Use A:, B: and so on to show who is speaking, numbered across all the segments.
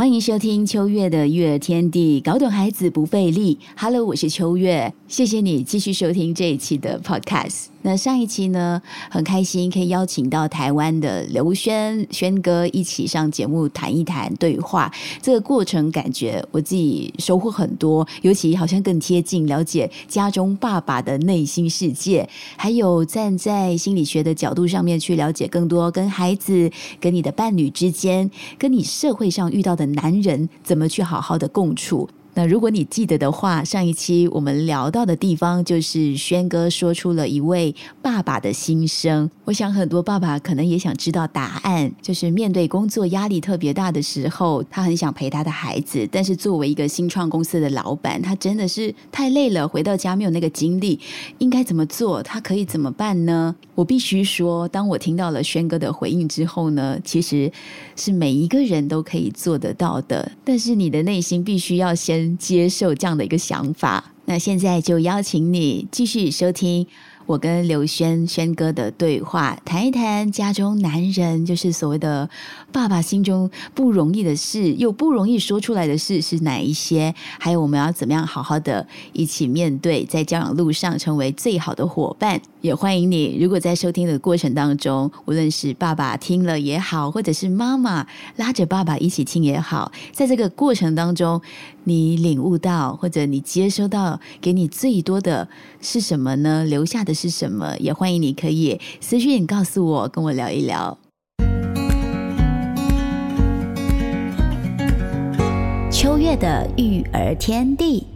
A: 欢迎收听秋月的育儿天地，搞懂孩子不费力。Hello，我是秋月，谢谢你继续收听这一期的 Podcast。那上一期呢，很开心可以邀请到台湾的刘轩轩哥一起上节目谈一谈对话。这个过程感觉我自己收获很多，尤其好像更贴近了解家中爸爸的内心世界，还有站在心理学的角度上面去了解更多跟孩子、跟你的伴侣之间，跟你社会上遇到的。男人怎么去好好的共处？那如果你记得的话，上一期我们聊到的地方就是轩哥说出了一位爸爸的心声。我想很多爸爸可能也想知道答案，就是面对工作压力特别大的时候，他很想陪他的孩子，但是作为一个新创公司的老板，他真的是太累了，回到家没有那个精力，应该怎么做？他可以怎么办呢？我必须说，当我听到了轩哥的回应之后呢，其实是每一个人都可以做得到的，但是你的内心必须要先。接受这样的一个想法，那现在就邀请你继续收听。我跟刘轩轩哥的对话，谈一谈家中男人，就是所谓的爸爸心中不容易的事，又不容易说出来的事是哪一些？还有我们要怎么样好好的一起面对，在教养路上成为最好的伙伴？也欢迎你，如果在收听的过程当中，无论是爸爸听了也好，或者是妈妈拉着爸爸一起听也好，在这个过程当中，你领悟到或者你接收到，给你最多的是什么呢？留下的。是什么？也欢迎你可以私讯告诉我，跟我聊一聊。秋月的育儿天地，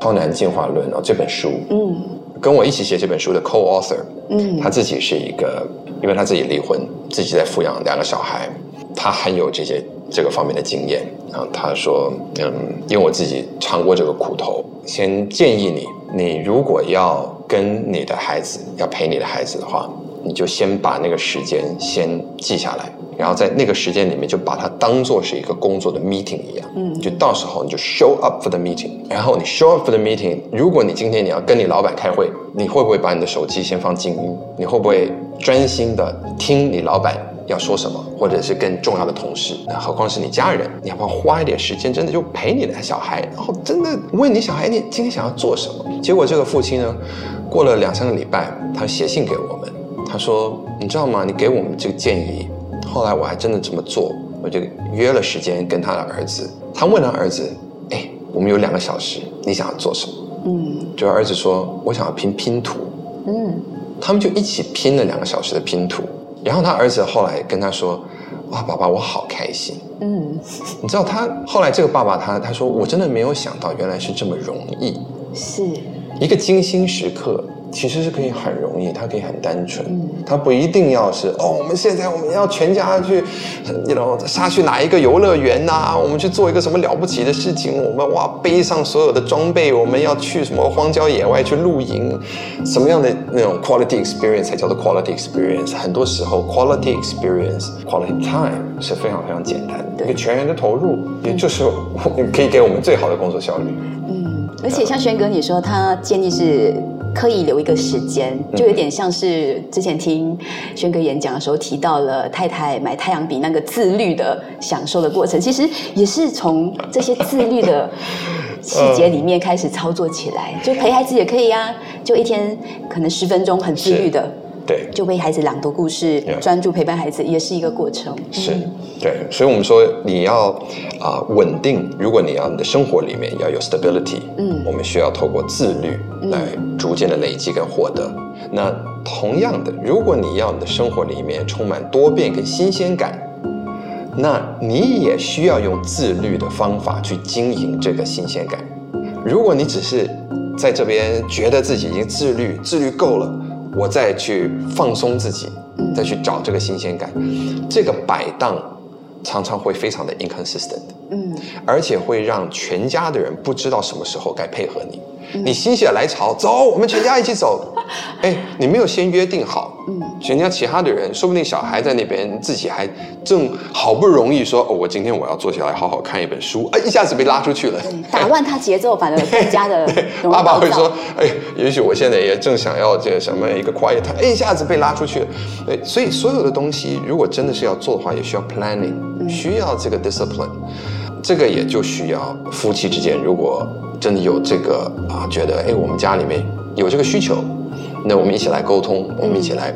A: 《
B: 超男进化论》哦，这本书，嗯，跟我一起写这本书的 co-author，嗯，他自己是一个，因为他自己离婚，自己在抚养两个小孩，他很有这些这个方面的经验。然后他说，嗯，因为我自己尝过这个苦头，先建议你，你如果要。跟你的孩子要陪你的孩子的话，你就先把那个时间先记下来，然后在那个时间里面就把它当做是一个工作的 meeting 一样，嗯，就到时候你就 show up for the meeting，然后你 show up for the meeting。如果你今天你要跟你老板开会，你会不会把你的手机先放静音？你会不会专心的听你老板？要说什么，或者是更重要的同事，那何况是你家人？你要不要花一点时间，真的就陪你的小孩，然后真的问你小孩，你今天想要做什么？结果这个父亲呢，过了两三个礼拜，他写信给我们，他说：“你知道吗？你给我们这个建议，后来我还真的这么做，我就约了时间跟他的儿子。他问他儿子：，哎，我们有两个小时，你想要做什么？嗯，就儿子说：我想要拼拼图。嗯，他们就一起拼了两个小时的拼图。”然后他儿子后来跟他说：“哇，爸爸，我好开心。”嗯，你知道他后来这个爸爸他他说：“我真的没有想到原来是这么容易，
A: 是
B: 一个精心时刻。”其实是可以很容易，它可以很单纯，它不一定要是哦，我们现在我们要全家去，你知道杀去哪一个游乐园呐？我们去做一个什么了不起的事情？我们哇背上所有的装备，我们要去什么荒郊野外去露营？什么样的那种 quality experience 才叫做 quality experience？很多时候 quality experience quality time 是非常非常简单的，一个全员的投入，也就是可以给我们最好的工作效率。
A: 嗯，而且像轩哥你说，他建议是。刻意留一个时间，就有点像是之前听轩哥演讲的时候提到了太太买太阳饼那个自律的享受的过程，其实也是从这些自律的 细节里面开始操作起来。就陪孩子也可以呀，就一天可能十分钟很自律的。
B: 对，
A: 就为孩子朗读故事，专注陪伴孩子，也是一个过程。
B: 是，对，所以，我们说你要啊稳定。如果你要你的生活里面要有 stability，嗯，我们需要透过自律来逐渐的累积跟获得。那同样的，如果你要你的生活里面充满多变跟新鲜感，那你也需要用自律的方法去经营这个新鲜感。如果你只是在这边觉得自己已经自律，自律够了。我再去放松自己，再去找这个新鲜感，这个摆荡常常会非常的 inconsistent，嗯，而且会让全家的人不知道什么时候该配合你。你心血来潮，走，我们全家一起走。哎，你没有先约定好，嗯，人家其他的人，说不定小孩在那边自己还正好不容易说，哦，我今天我要坐下来好好看一本书，哎，一下子被拉出去了，
A: 打乱他节奏，反而更加的。
B: 爸爸会说，哎，也许我现在也正想要这个什么一个 quiet，哎，一下子被拉出去了。对，所以所有的东西，如果真的是要做的话，也需要 planning，需要这个 discipline，这个也就需要夫妻之间，如果真的有这个啊，觉得哎，我们家里面有这个需求。那我们一起来沟通，我们一起来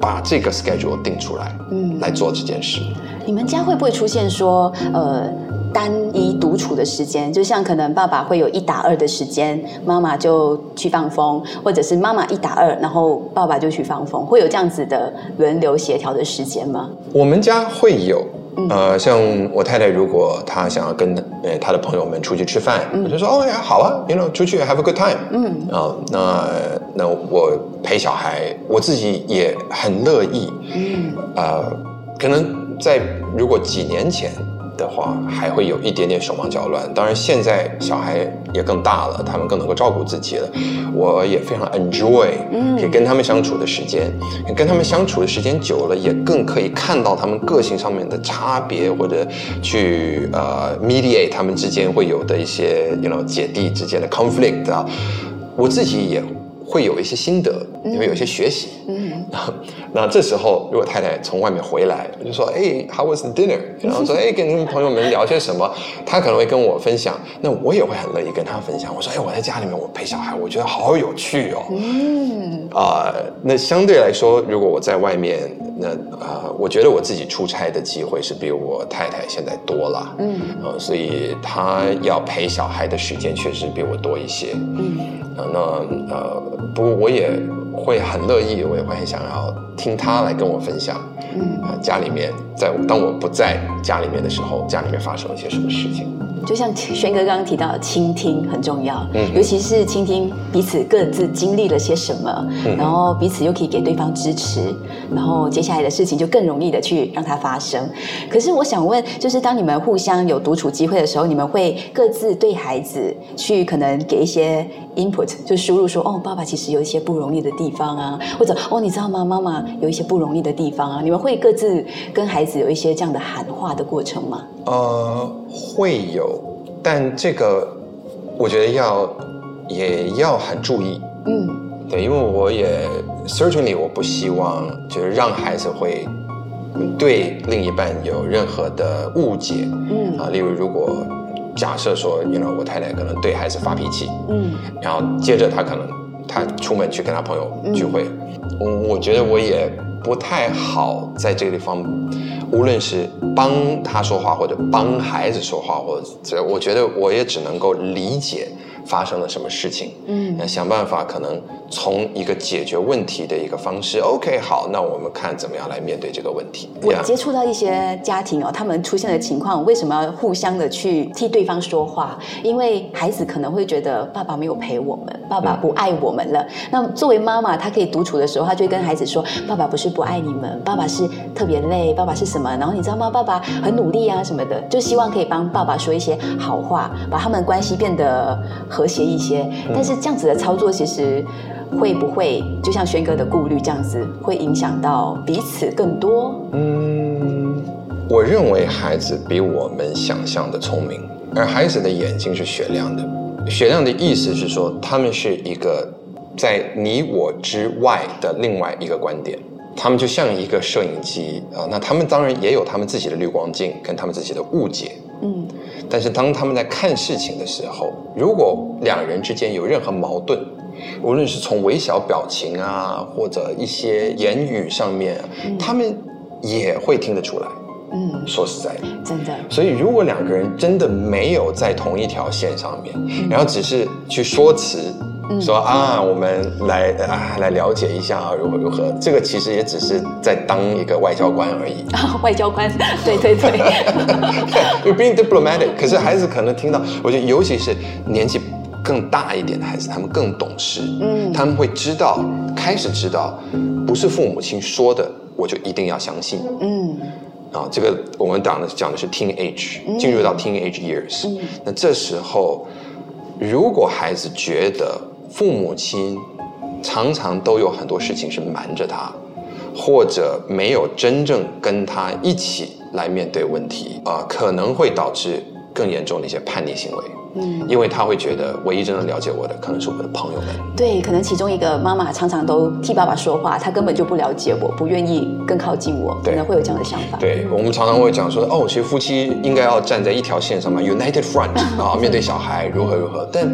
B: 把这个 schedule 定出来，嗯，来做这件事。
A: 你们家会不会出现说，呃，单一独处的时间？就像可能爸爸会有一打二的时间，妈妈就去放风，或者是妈妈一打二，然后爸爸就去放风，会有这样子的轮流协调的时间吗？
B: 我们家会有。呃，像我太太，如果她想要跟呃她的朋友们出去吃饭，我就说哦呀，好啊，you know，出去 have a good time。嗯，啊，那那我陪小孩，我自己也很乐意。嗯，呃，可能在如果几年前。的话，还会有一点点手忙脚乱。当然，现在小孩也更大了，他们更能够照顾自己了。我也非常 enjoy，可以跟他们相处的时间，跟他们相处的时间久了，也更可以看到他们个性上面的差别，或者去呃 mediate 他们之间会有的一些，you know 姐弟之间的 conflict 啊。我自己也。会有一些心得，也会有一些学习。嗯，那这时候如果太太从外面回来，我就说：“哎，How was the dinner？” 然后说：“哎，跟朋友们聊些什么？”她可能会跟我分享，那我也会很乐意跟她分享。我说：“哎，我在家里面我陪小孩，我觉得好有趣哦。”嗯，啊，那相对来说，如果我在外面，那啊，我觉得我自己出差的机会是比我太太现在多了。嗯，啊，所以她要陪小孩的时间确实比我多一些。嗯，啊，那呃。不过我也会很乐意，我也会很想要听他来跟我分享，嗯，家里面在当我不在家里面的时候，家里面发生了一些什么事情。
A: 就像轩哥刚刚提到的，倾听很重要，嗯，尤其是倾听彼此各自经历了些什么，嗯然后彼此又可以给对方支持，然后接下来的事情就更容易的去让它发生。可是我想问，就是当你们互相有独处机会的时候，你们会各自对孩子去可能给一些 input，就输入说，哦，爸爸其实有一些不容易的地方啊，或者哦，你知道吗，妈妈有一些不容易的地方啊，你们会各自跟孩子有一些这样的喊话的过程吗？
B: 呃，会有。但这个，我觉得要也要很注意，嗯，对，因为我也 certainly 我不希望就是让孩子会对另一半有任何的误解，嗯。啊，例如如果假设说，you know 我太太可能对孩子发脾气，嗯，然后接着她可能他出门去跟他朋友聚会，我我觉得我也不太好在这个地方。无论是帮他说话，或者帮孩子说话，或者，我觉得我也只能够理解。发生了什么事情？嗯，那想办法可能从一个解决问题的一个方式。OK，好，那我们看怎么样来面对这个问题。
A: 我接触到一些家庭哦，他们出现的情况，为什么要互相的去替对方说话？因为孩子可能会觉得爸爸没有陪我们，爸爸不爱我们了。那作为妈妈，她可以独处的时候，她就会跟孩子说：“爸爸不是不爱你们，爸爸是特别累，爸爸是什么？然后你知道吗？爸爸很努力啊，什么的，就希望可以帮爸爸说一些好话，把他们关系变得。”和谐一些，但是这样子的操作其实会不会就像轩哥的顾虑这样子，会影响到彼此更多？嗯，
B: 我认为孩子比我们想象的聪明，而孩子的眼睛是雪亮的。雪亮的意思是说，他们是一个在你我之外的另外一个观点，他们就像一个摄影机啊。那他们当然也有他们自己的滤光镜跟他们自己的误解。嗯。但是当他们在看事情的时候，如果两人之间有任何矛盾，无论是从微小表情啊，或者一些言语上面，他们也会听得出来。嗯，说实在的，
A: 真的。
B: 所以如果两个人真的没有在同一条线上面，然后只是去说辞。说啊，我们来啊，来了解一下啊，如何如何？这个其实也只是在当一个外交官而已。
A: 啊 外交官，对 对对。
B: You're being diplomatic。可是孩子可能听到，我觉得尤其是年纪更大一点的孩子，他们更懂事。嗯，他们会知道，开始知道，不是父母亲说的，我就一定要相信。嗯。啊，这个我们讲的讲的是 teenage，进入到 teenage years。那这时候，如果孩子觉得父母亲常常都有很多事情是瞒着他，或者没有真正跟他一起来面对问题啊，可能会导致更严重的一些叛逆行为。嗯，因为他会觉得唯一真正了解我的可能是我的朋友们。
A: 对，可能其中一个妈妈常常都替爸爸说话，他根本就不了解我，不愿意更靠近我，可能会有这样的想法。
B: 对我们常常会讲说，哦，其实夫妻应该要站在一条线上嘛，United Front 啊，面对小孩如何如何。但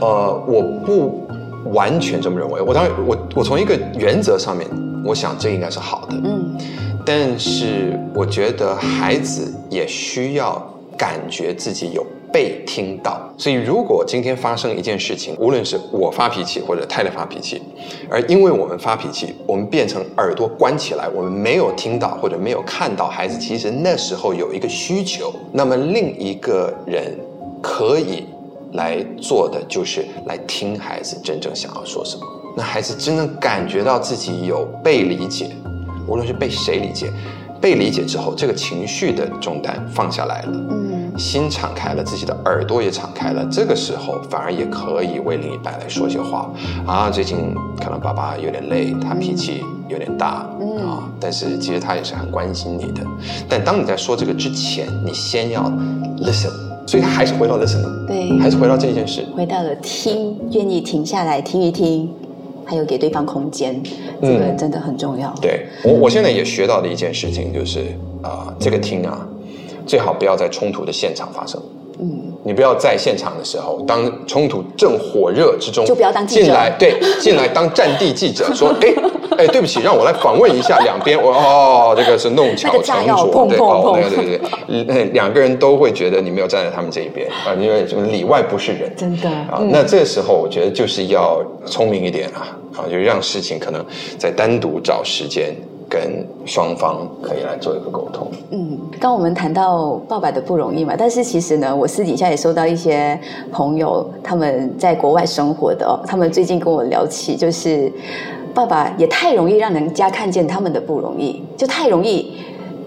B: 呃，我不完全这么认为。我当然，我我从一个原则上面，我想这应该是好的。嗯，但是我觉得孩子也需要感觉自己有。被听到，所以如果今天发生一件事情，无论是我发脾气或者太太发脾气，而因为我们发脾气，我们变成耳朵关起来，我们没有听到或者没有看到孩子其实那时候有一个需求，那么另一个人可以来做的就是来听孩子真正想要说什么，那孩子真正感觉到自己有被理解，无论是被谁理解，被理解之后，这个情绪的重担放下来了。嗯。心敞开了，自己的耳朵也敞开了，这个时候反而也可以为另一半来说些话啊。最近可能爸爸有点累，他脾气有点大啊，但是其实他也是很关心你的。但当你在说这个之前，你先要 listen，所以还是回到 listen，
A: 对，
B: 还是回到这件事，
A: 回到了听，愿意停下来听一听，还有给对方空间，这个真的很重要。
B: 对我，我现在也学到的一件事情就是啊，这个听啊。最好不要在冲突的现场发生。嗯，你不要在现场的时候，当冲突正火热之中，
A: 就不要当记者。
B: 进来，对，进来当战地记者，说，哎，哎，对不起，让我来访问一下两边。我哦，这个是弄巧成拙，对，哦，对对对，那两个人都会觉得你没有站在他们这一边啊，因为什么里外不是人，
A: 真的
B: 啊。那这个时候，我觉得就是要聪明一点啊，啊，就让事情可能再单独找时间。跟双方可以来做一个沟通。
A: 嗯，刚我们谈到爸爸的不容易嘛，但是其实呢，我私底下也收到一些朋友他们在国外生活的，他们最近跟我聊起，就是爸爸也太容易让人家看见他们的不容易，就太容易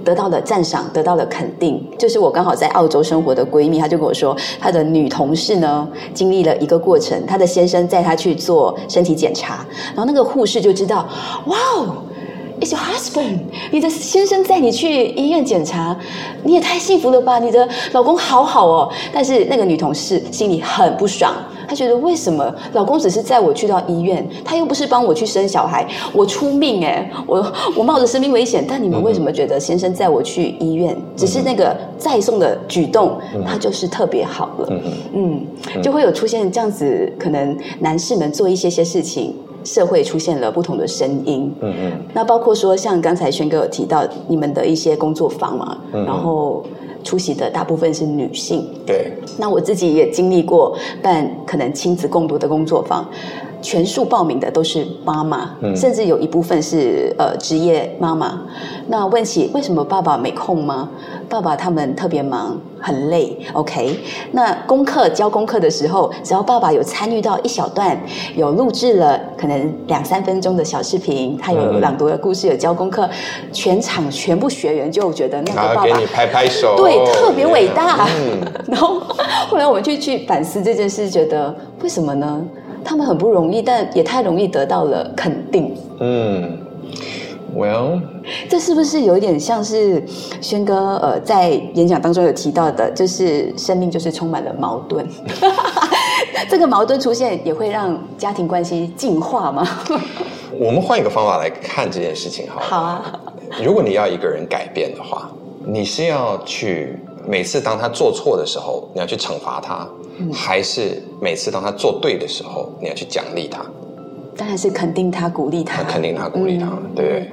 A: 得到了赞赏，得到了肯定。就是我刚好在澳洲生活的闺蜜，她就跟我说，她的女同事呢经历了一个过程，她的先生带她去做身体检查，然后那个护士就知道，哇哦。Your husband？你的先生带你去医院检查，你也太幸福了吧！你的老公好好哦。但是那个女同事心里很不爽，她觉得为什么老公只是载我去到医院，他又不是帮我去生小孩，我出命哎，我我冒着生命危险，但你们为什么觉得先生载我去医院，只是那个载送的举动，他就是特别好了？嗯，就会有出现这样子，可能男士们做一些些事情。社会出现了不同的声音，嗯嗯，那包括说像刚才轩哥有提到你们的一些工作坊嘛，然后出席的大部分是女性，
B: 对，
A: 那我自己也经历过办可能亲子共读的工作坊。全数报名的都是妈妈，甚至有一部分是呃职业妈妈。那问起为什么爸爸没空吗？爸爸他们特别忙，很累。OK，那功课教功课的时候，只要爸爸有参与到一小段，有录制了可能两三分钟的小视频，他有朗读的故事，有教功课，全场全部学员就觉得那个爸爸
B: 给你拍拍手，
A: 对，特别伟大。然后后来我们就去反思这件事，觉得为什么呢？他们很不容易，但也太容易得到了肯定。嗯
B: ，Well，
A: 这是不是有一点像是轩哥呃在演讲当中有提到的，就是生命就是充满了矛盾。这个矛盾出现也会让家庭关系进化吗？
B: 我们换一个方法来看这件事情，好。
A: 好啊。
B: 如果你要一个人改变的话，你是要去每次当他做错的时候，你要去惩罚他。还是每次当他做对的时候，你要去奖励他，
A: 当然是肯定他、鼓励他，
B: 肯定他、鼓励他，对。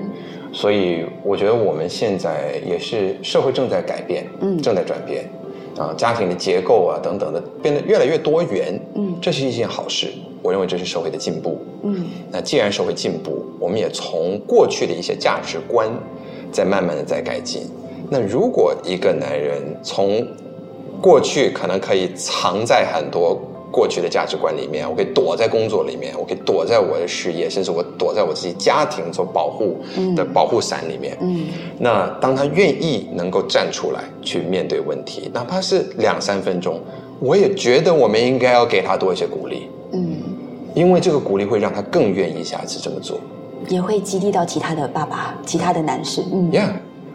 B: 所以我觉得我们现在也是社会正在改变，嗯，正在转变，啊，家庭的结构啊等等的变得越来越多元，嗯，这是一件好事。我认为这是社会的进步，嗯。那既然社会进步，我们也从过去的一些价值观在慢慢的在改进。那如果一个男人从过去可能可以藏在很多过去的价值观里面，我可以躲在工作里面，我可以躲在我的事业，甚至我躲在我自己家庭所保护的保护伞里面。嗯，那当他愿意能够站出来去面对问题，哪怕是两三分钟，我也觉得我们应该要给他多一些鼓励。嗯，因为这个鼓励会让他更愿意下次这么做。
A: 也会激励到其他的爸爸、其他的男士。嗯
B: ，Yeah。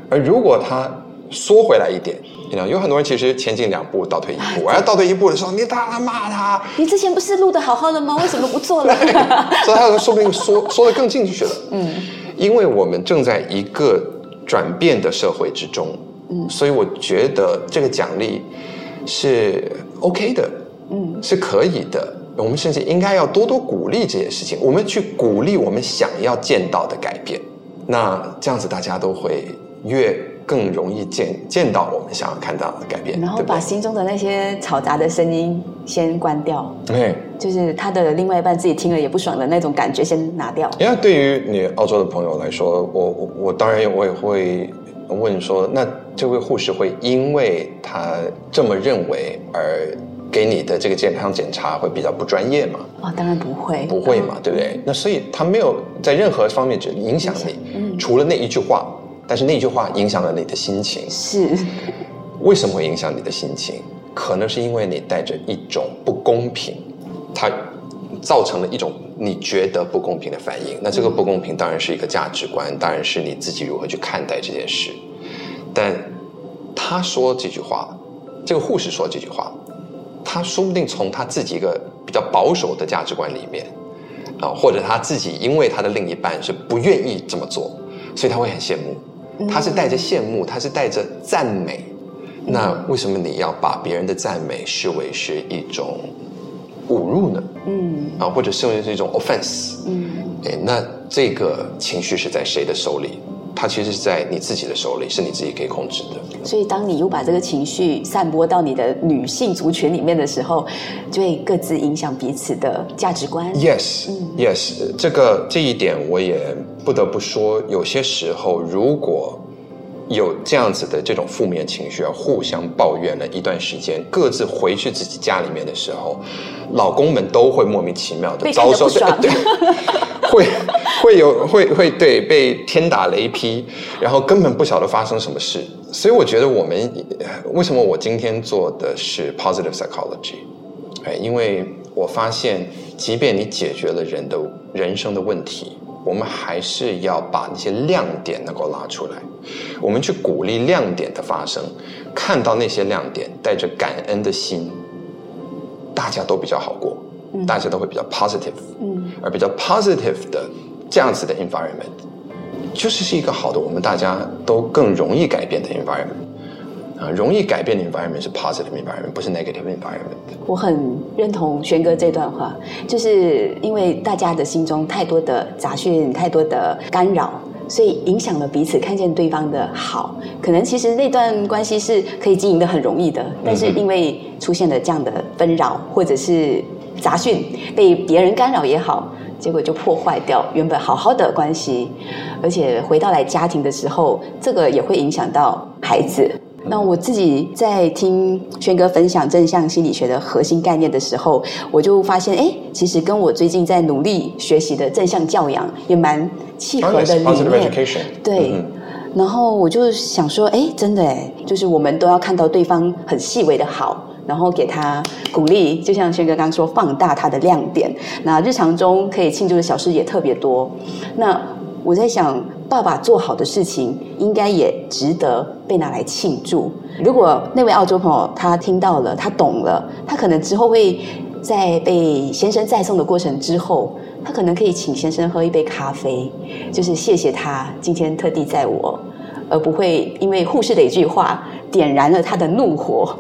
B: 而如果他缩回来一点，你知道，有很多人其实前进两步，倒退一步。我要倒退一步的时候，你打他骂他，
A: 你之前不是录的好好的吗？为什么不做了？
B: 所以他说不定缩缩的更进去了。嗯，因为我们正在一个转变的社会之中。嗯，所以我觉得这个奖励是 OK 的。嗯，是可以的。我们甚至应该要多多鼓励这些事情。我们去鼓励我们想要见到的改变。那这样子大家都会越更容易见见到我们想要看到的改变。
A: 然后把心中的那些嘈杂的声音先关掉。
B: 对，
A: 就是他的另外一半自己听了也不爽的那种感觉先拿掉。
B: 因为对于你澳洲的朋友来说，我我我当然我也会问说，那这位护士会因为他这么认为而？给你的这个健康检查会比较不专业吗？
A: 哦，当然不会，
B: 不会嘛，对不对？那所以他没有在任何方面只影响你，嗯，除了那一句话，但是那句话影响了你的心情。
A: 是，
B: 为什么会影响你的心情？可能是因为你带着一种不公平，它造成了一种你觉得不公平的反应。那这个不公平当然是一个价值观，当然是你自己如何去看待这件事。但他说这句话，这个护士说这句话。他说不定从他自己一个比较保守的价值观里面，啊，或者他自己因为他的另一半是不愿意这么做，所以他会很羡慕。他是带着羡慕，他是带着赞美。那为什么你要把别人的赞美视为是一种侮辱呢？嗯，啊，或者视为是一种 offense？嗯，哎，那这个情绪是在谁的手里？它其实是在你自己的手里，是你自己可以控制的。
A: 所以，当你又把这个情绪散播到你的女性族群里面的时候，就会各自影响彼此的价值观。
B: Yes，Yes，这个这一点我也不得不说，有些时候如果。有这样子的这种负面情绪而互相抱怨了一段时间，各自回去自己家里面的时候，老公们都会莫名其妙的遭受 对，会会有会会对被天打雷劈，然后根本不晓得发生什么事。所以我觉得我们为什么我今天做的是 positive psychology，哎，因为我发现，即便你解决了人的人生的问题。我们还是要把那些亮点能够拉出来，我们去鼓励亮点的发生，看到那些亮点，带着感恩的心，大家都比较好过，大家都会比较 positive，嗯，而比较 positive 的这样子的 environment，就是是一个好的，我们大家都更容易改变的 environment。啊，容易改变的 environment 是 positive environment，不是 negative environment。
A: 我很认同轩哥这段话，就是因为大家的心中太多的杂讯、太多的干扰，所以影响了彼此看见对方的好。可能其实那段关系是可以经营的很容易的，但是因为出现了这样的纷扰或者是杂讯，被别人干扰也好，结果就破坏掉原本好好的关系，而且回到来家庭的时候，这个也会影响到孩子。那我自己在听轩哥分享正向心理学的核心概念的时候，我就发现，哎，其实跟我最近在努力学习的正向教养也蛮契合的理念。对，然后我就想说，哎，真的哎，就是我们都要看到对方很细微的好，然后给他鼓励，就像轩哥刚说，放大他的亮点。那日常中可以庆祝的小事也特别多。那我在想。爸爸做好的事情，应该也值得被拿来庆祝。如果那位澳洲朋友他听到了，他懂了，他可能之后会在被先生再送的过程之后，他可能可以请先生喝一杯咖啡，就是谢谢他今天特地载我，而不会因为护士的一句话点燃了他的怒火。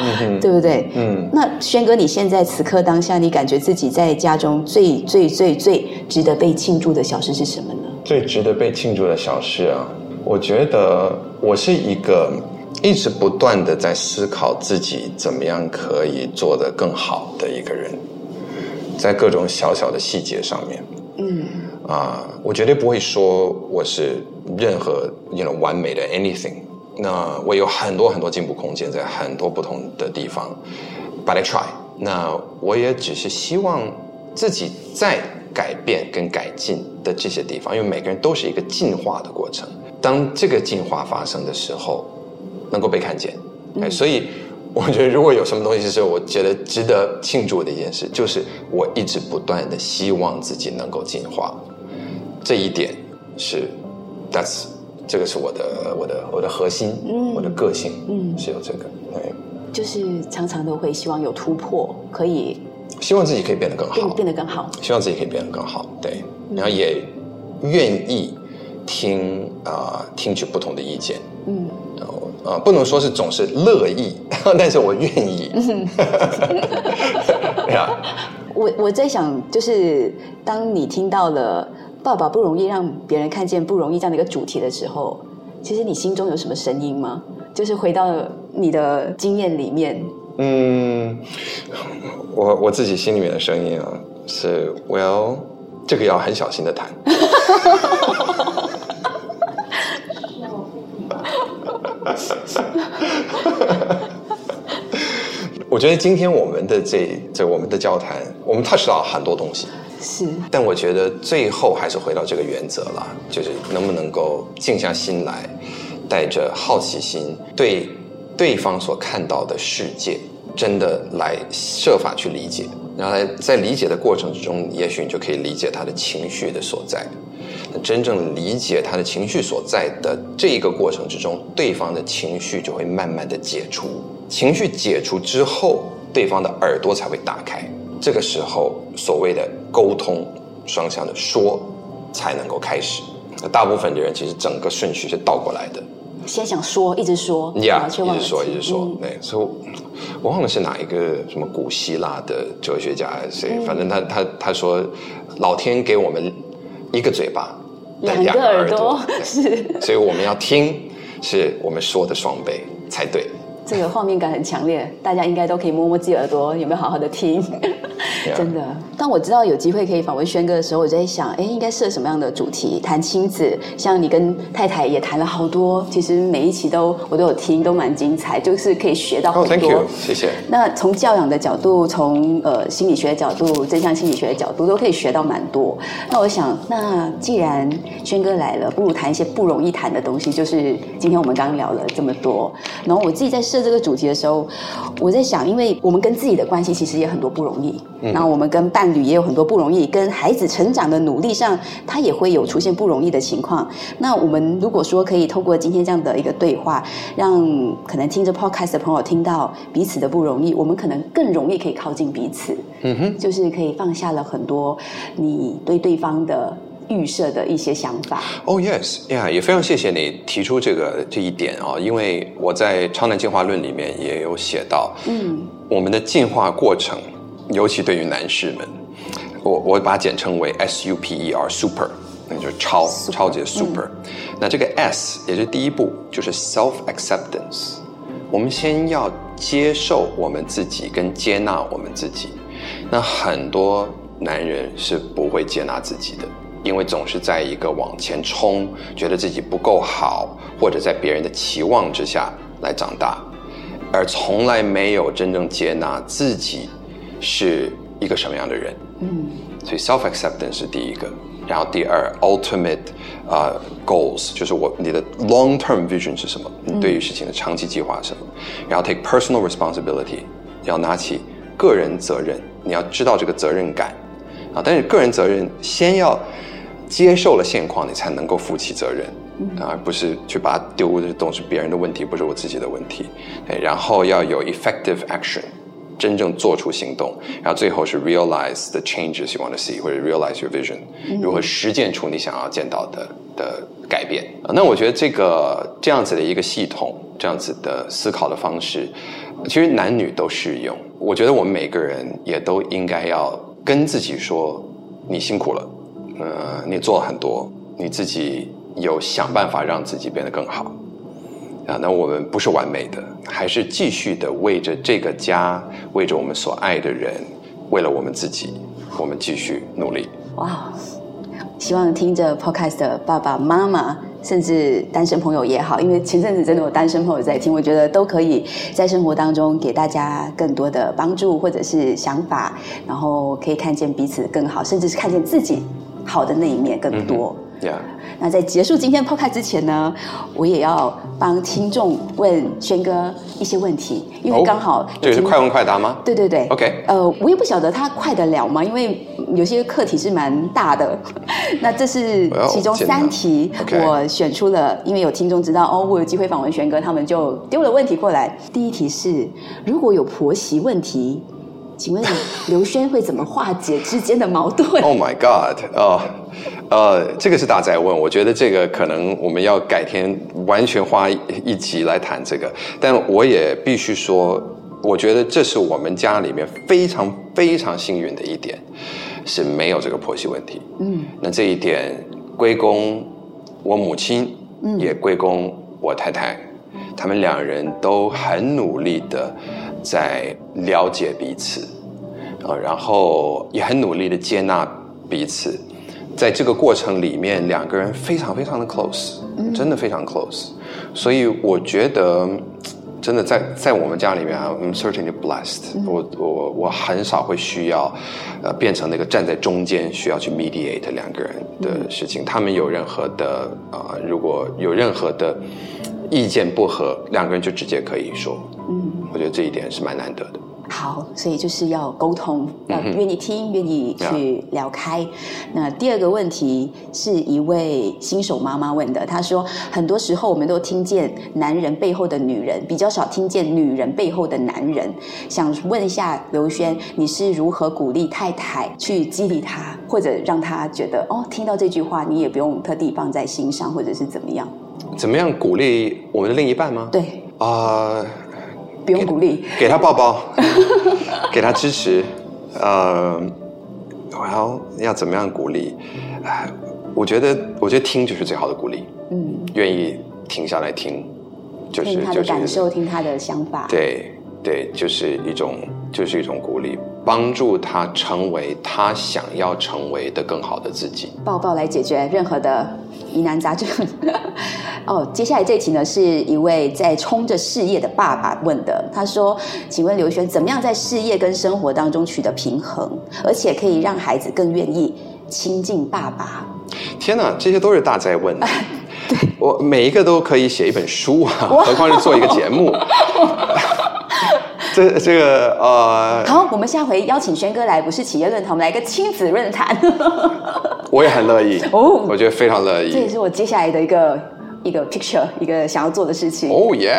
A: 嗯，对不对？嗯，那轩哥，你现在此刻当下，你感觉自己在家中最最最最值得被庆祝的小事是什么呢？
B: 最值得被庆祝的小事啊，我觉得我是一个一直不断的在思考自己怎么样可以做得更好的一个人，在各种小小的细节上面，嗯，啊，我绝对不会说我是任何那种完美的 anything。那我有很多很多进步空间，在很多不同的地方，but I try。那我也只是希望自己在改变跟改进的这些地方，因为每个人都是一个进化的过程。当这个进化发生的时候，能够被看见。哎，所以我觉得如果有什么东西是我觉得值得庆祝的一件事，就是我一直不断的希望自己能够进化。这一点是，That's 这个是我的我的我的核心，嗯，我的个性，嗯，是有这个，对，
A: 就是常常都会希望有突破，可以，
B: 希望自己可以变得更好，
A: 变变得更好，
B: 希望自己可以变得更好，对，然后也愿意听啊听取不同的意见，嗯。然后啊，不能说是总是乐意，但是我愿意。对啊，
A: 我我在想，就是当你听到了“爸爸不容易让别人看见不容易”这样的一个主题的时候，其实你心中有什么声音吗？就是回到你的经验里面。
B: 嗯，我我自己心里面的声音啊，是我要这个要很小心的谈。哈哈哈我觉得今天我们的这这我们的交谈，我们 touch 到很多东西，
A: 是。
B: 但我觉得最后还是回到这个原则了，就是能不能够静下心来，带着好奇心，对对方所看到的世界，真的来设法去理解。然后在理解的过程之中，也许你就可以理解他的情绪的所在。真正理解他的情绪所在的这一个过程之中，对方的情绪就会慢慢的解除。情绪解除之后，对方的耳朵才会打开。这个时候，所谓的沟通，双向的说，才能够开始。大部分的人其实整个顺序是倒过来的。
A: 先想说，一直说，
B: 呀，一直说，一直说。对，所以我忘了是哪一个什么古希腊的哲学家还是谁，反正他他他说，老天给我们一个嘴巴。
A: 两个耳朵是，
B: 所以我们要听，是我们说的双倍才对。
A: 这个画面感很强烈，大家应该都可以摸摸自己耳朵，有没有好好的听？真的。当我知道有机会可以访问轩哥的时候，我就在想，哎，应该设什么样的主题？谈亲子，像你跟太太也谈了好多，其实每一期都我都有听，都蛮精彩，就是可以学到很
B: 多。谢谢。
A: 那从教养的角度，从呃心理学的角度，正向心理学的角度，都可以学到蛮多。那我想，那既然轩哥来了，不如谈一些不容易谈的东西，就是今天我们刚刚聊了这么多，然后我自己在设。这个主题的时候，我在想，因为我们跟自己的关系其实也很多不容易，然后我们跟伴侣也有很多不容易，跟孩子成长的努力上，他也会有出现不容易的情况。那我们如果说可以透过今天这样的一个对话，让可能听着 podcast 的朋友听到彼此的不容易，我们可能更容易可以靠近彼此。嗯哼，就是可以放下了很多你对对方的。预设的一些想法。
B: Oh yes, yeah，也非常谢谢你提出这个这一点啊，因为我在《超男进化论》里面也有写到，嗯，我们的进化过程，尤其对于男士们，我我把它简称为 S U P E R，super，那就是超超级 super。那这个 S 也是第一步，就是 self acceptance。我们先要接受我们自己，跟接纳我们自己。那很多男人是不会接纳自己的。因为总是在一个往前冲，觉得自己不够好，或者在别人的期望之下来长大，而从来没有真正接纳自己是一个什么样的人。嗯，所以 self acceptance 是第一个，然后第二 ultimate 啊 goals 就是我你的 long term vision 是什么？你对于事情的长期计划是什么？然后 take personal responsibility 要拿起个人责任，你要知道这个责任感啊，但是个人责任先要。接受了现况，你才能够负起责任，而不是去把它丢的都是别人的问题，不是我自己的问题。然后要有 effective action，真正做出行动。然后最后是 realize the changes you want to see，或者 realize your vision，如何实践出你想要见到的的改变。那我觉得这个这样子的一个系统，这样子的思考的方式，其实男女都适用。我觉得我们每个人也都应该要跟自己说，你辛苦了。呃，你做了很多，你自己有想办法让自己变得更好啊。那我们不是完美的，还是继续的为着这个家，为着我们所爱的人，为了我们自己，我们继续努力。哇，
A: 希望听着 Podcast 的爸爸妈妈，甚至单身朋友也好，因为前阵子真的有单身朋友在听，我觉得都可以在生活当中给大家更多的帮助或者是想法，然后可以看见彼此更好，甚至是看见自己。好的那一面更多那在结束今天 podcast 之前呢，我也要帮听众问轩哥一些问题，因为刚好
B: 这是快问快答吗？
A: 对对对
B: ，OK。
A: 呃，我也不晓得他快得了吗？因为有些课题是蛮大的。那这是其中三题，我选出了，因为有听众知道哦，我有机会访问轩哥，他们就丢了问题过来。第一题是，如果有婆媳问题。请问刘轩会怎么化解之间的矛盾？
B: Oh my God！哦，呃，这个是大在问，我觉得这个可能我们要改天完全花一集来谈这个。但我也必须说，我觉得这是我们家里面非常非常幸运的一点，是没有这个婆媳问题。嗯，那这一点归功我母亲，也归功我太太，他们两人都很努力的。在了解彼此，啊，然后也很努力的接纳彼此，在这个过程里面，两个人非常非常的 close，真的非常 close，所以我觉得，真的在在我们家里面啊，I'm certainly blessed，我我我很少会需要，呃，变成那个站在中间需要去 mediate 两个人的事情，他们有任何的啊，如果有任何的意见不合，两个人就直接可以说。嗯，我觉得这一点是蛮难得的。
A: 好，所以就是要沟通，要愿意听，愿意去聊开。那第二个问题是一位新手妈妈问的，她说：很多时候我们都听见男人背后的女人，比较少听见女人背后的男人。想问一下刘轩，你是如何鼓励太太去激励他，或者让他觉得哦，听到这句话你也不用特地放在心上，或者是怎么样？
B: 怎么样鼓励我们的另一半吗？
A: 对啊。不用鼓励，
B: 给他抱抱，给他支持。呃，然后要怎么样鼓励？哎，我觉得，我觉得听就是最好的鼓励。嗯，愿意停下来听，
A: 就是听他的感受，听他的想法。
B: 对对，就是一种，就是一种鼓励，帮助他成为他想要成为的更好的自己。
A: 抱抱来解决任何的疑难杂症。哦，接下来这题呢，是一位在冲着事业的爸爸问的。他说：“请问刘璇，怎么样在事业跟生活当中取得平衡，而且可以让孩子更愿意亲近爸爸？”
B: 天哪，这些都是大灾问。我每一个都可以写一本书啊，何况是做一个节目。这这个呃，
A: 好，我们下回邀请轩哥来，不是企业论坛，我们来个亲子论坛。
B: 我也很乐意哦，我觉得非常乐意。
A: 这也是我接下来的一个。一个 picture，一个想要做的事情。
B: 哦耶，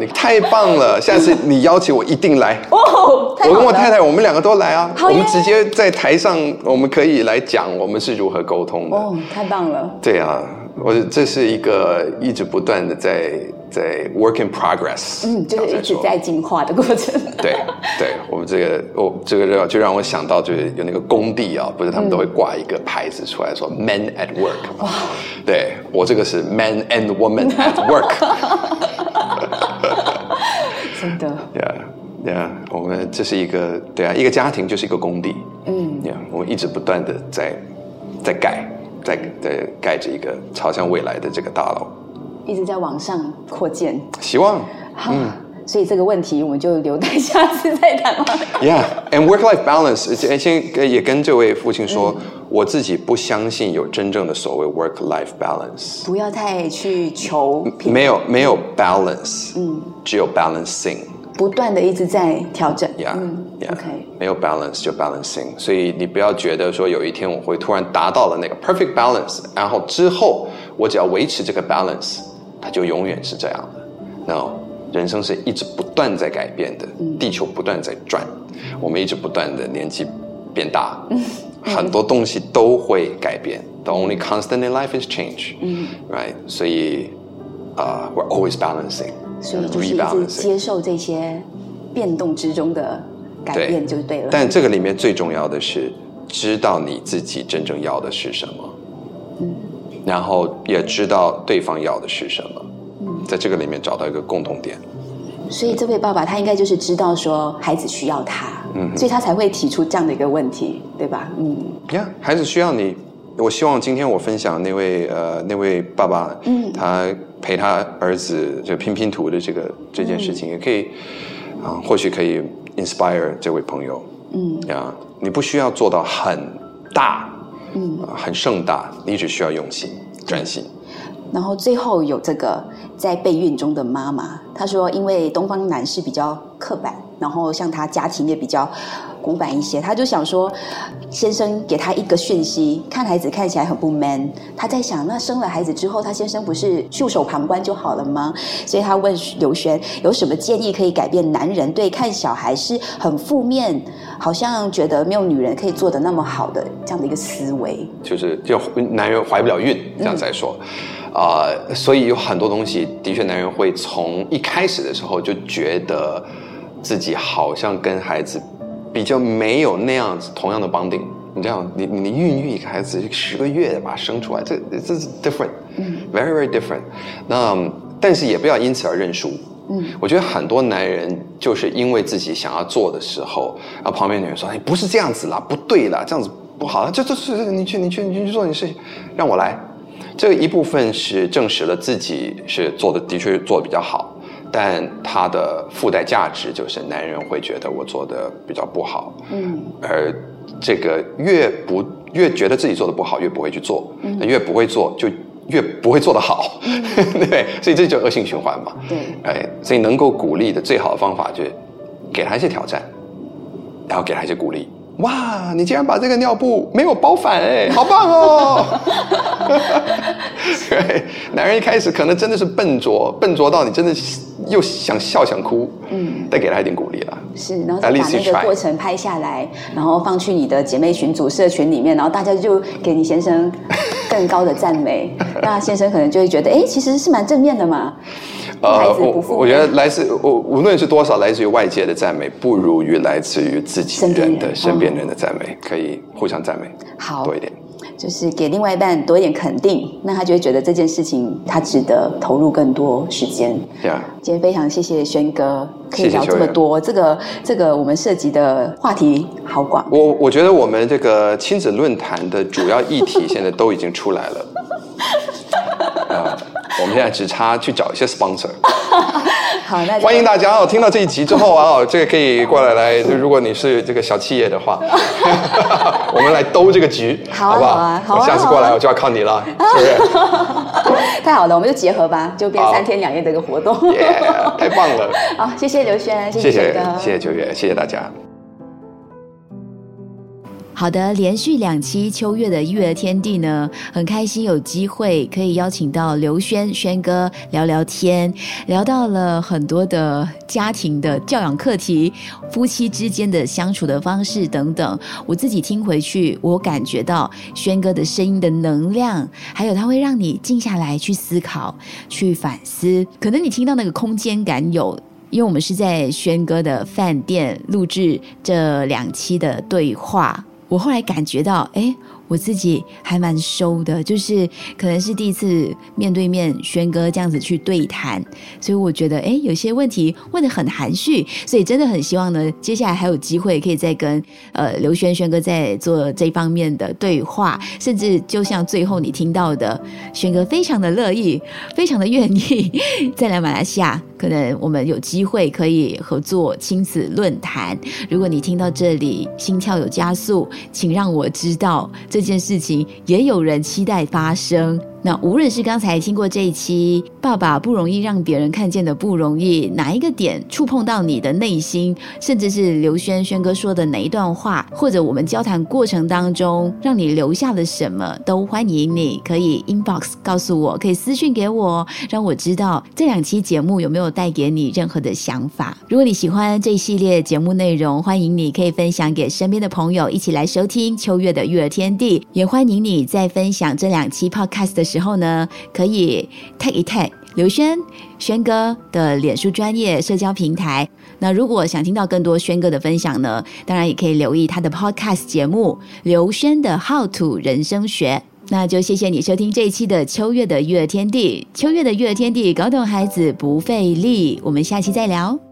B: 你太棒了！下次你邀请我一定来。哦，我跟我太太，我们两个都来啊。我们直接在台上，我们可以来讲我们是如何沟通的。哦，
A: 太棒了。
B: 对啊，我这是一个一直不断的在。在 work in progress，
A: 嗯，就是一直在进化的过程。
B: 对，对我们这个，我这个就就让我想到，就是有那个工地啊，不是他们都会挂一个牌子出来说 “men at work”。哇，对我这个是 “men and woman at work”。
A: 真的。
B: Yeah，Yeah，我们这是一个，对啊，一个家庭就是一个工地。嗯我们一直不断的在在盖，在在盖着一个朝向未来的这个大楼。
A: 一直在往上扩建，
B: 希望。
A: 嗯，所以这个问题我们就留待下次再谈吧。
B: Yeah，and work-life balance，先也跟这位父亲说，我自己不相信有真正的所谓 work-life balance。
A: 不要太去求，
B: 没有没有 balance，嗯，只有 balancing，
A: 不断的一直在调整。
B: Yeah，OK，没有 balance 就 balancing，所以你不要觉得说有一天我会突然达到了那个 perfect balance，然后之后我只要维持这个 balance。它就永远是这样的。No，人生是一直不断在改变的，地球不断在转，我们一直不断的年纪变大，很多东西都会改变。The only constant in life is change. Right？所以啊，we're always balancing。
A: 所以就是一直接受这些变动之中的改变就对了。
B: 但这个里面最重要的是知道你自己真正要的是什么。嗯。然后也知道对方要的是什么，在这个里面找到一个共同点。
A: 所以这位爸爸他应该就是知道说孩子需要他，嗯，所以他才会提出这样的一个问题，对吧？嗯，
B: 呀，孩子需要你。我希望今天我分享那位呃那位爸爸，嗯，他陪他儿子就拼拼图的这个这件事情，也可以啊，或许可以 inspire 这位朋友，嗯，呀，你不需要做到很大。嗯，很盛大，你只需要用心、专心。
A: 然后最后有这个在备孕中的妈妈，她说，因为东方男士比较刻板，然后像他家庭也比较古板一些，他就想说，先生给他一个讯息，看孩子看起来很不 man，他在想，那生了孩子之后，他先生不是袖手旁观就好了吗？所以他问刘轩有什么建议可以改变男人对看小孩是很负面，好像觉得没有女人可以做的那么好的这样的一个思维，
B: 就是就男人怀不了孕这样再说。啊，所以有很多东西，的确，男人会从一开始的时候就觉得自己好像跟孩子比较没有那样子同样的 bonding。你这样，你你孕育一个孩子十个月把他生出来，这这是 different，very very different。那但是也不要因此而认输。嗯，我觉得很多男人就是因为自己想要做的时候，然后旁边女人说：“哎，不是这样子啦，不对啦，这样子不好。”这这是你去你去你去做你事情，让我来。这一部分是证实了自己是做的的确做的比较好，但它的附带价值就是男人会觉得我做的比较不好，嗯，而这个越不越觉得自己做的不好，越不会去做，那越不会做就越不会做得好，对，所以这就恶性循环嘛，
A: 对，
B: 哎，所以能够鼓励的最好的方法就是给他一些挑战，然后给他一些鼓励。哇，你竟然把这个尿布没有包反哎，好棒哦！对，男人一开始可能真的是笨拙，笨拙到你真的又想笑想哭，嗯，再给他一点鼓励了。
A: 是，然后再把那个过程拍下来，然后放去你的姐妹群组、社群里面，然后大家就给你先生更高的赞美，那先生可能就会觉得，哎，其实是蛮正面的嘛。呃，
B: 我我觉得来自我无论是多少来自于外界的赞美，不如于来自于自己人的身边人的赞美，可以互相赞美，
A: 好。
B: 多一点，
A: 就是给另外一半多一点肯定，那他就会觉得这件事情他值得投入更多时间。
B: 对啊，
A: 今天非常谢谢轩哥，可以聊这么多，这个这个我们涉及的话题好广。
B: 我我觉得我们这个亲子论坛的主要议题现在都已经出来了。啊。我们现在只差去找一些 sponsor。
A: 好，那
B: 欢迎大家哦！听到这一集之后啊，这个可以过来来，就如果你是这个小企业的话，我们来兜这个局，好不好？好啊，下次过来我就要靠你了，是不
A: 是？太好了，我们就结合吧，就变三天两夜的一个活动。
B: 耶，太棒了！
A: 好，谢谢刘轩，
B: 谢谢谢谢九月，谢谢大家。
A: 好的，连续两期秋月的育儿天地呢，很开心有机会可以邀请到刘轩轩哥聊聊天，聊到了很多的家庭的教养课题、夫妻之间的相处的方式等等。我自己听回去，我感觉到轩哥的声音的能量，还有他会让你静下来去思考、去反思。可能你听到那个空间感有，因为我们是在轩哥的饭店录制这两期的对话。我后来感觉到，哎。我自己还蛮收的，就是可能是第一次面对面轩哥这样子去对谈，所以我觉得哎，有些问题问的很含蓄，所以真的很希望呢，接下来还有机会可以再跟呃刘轩轩哥在做这方面的对话，甚至就像最后你听到的，轩哥非常的乐意，非常的愿意再来马来西亚，可能我们有机会可以合作亲子论坛。如果你听到这里心跳有加速，请让我知道这。件事情也有人期待发生。那无论是刚才听过这一期“爸爸不容易让别人看见的不容易”，哪一个点触碰到你的内心，甚至是刘轩轩哥说的哪一段话，或者我们交谈过程当中让你留下了什么，都欢迎你可以 inbox 告诉我，可以私信给我，让我知道这两期节目有没有带给你任何的想法。如果你喜欢这一系列节目内容，欢迎你可以分享给身边的朋友一起来收听秋月的育儿天地，也欢迎你在分享这两期 podcast 的。时候呢，可以 tag 一 tag 刘轩轩哥的脸书专业社交平台。那如果想听到更多轩哥的分享呢，当然也可以留意他的 podcast 节目《刘轩的 How to 人生学》。那就谢谢你收听这一期的秋月的育儿天地，秋月的育儿天地，搞懂孩子不费力。我们下期再聊。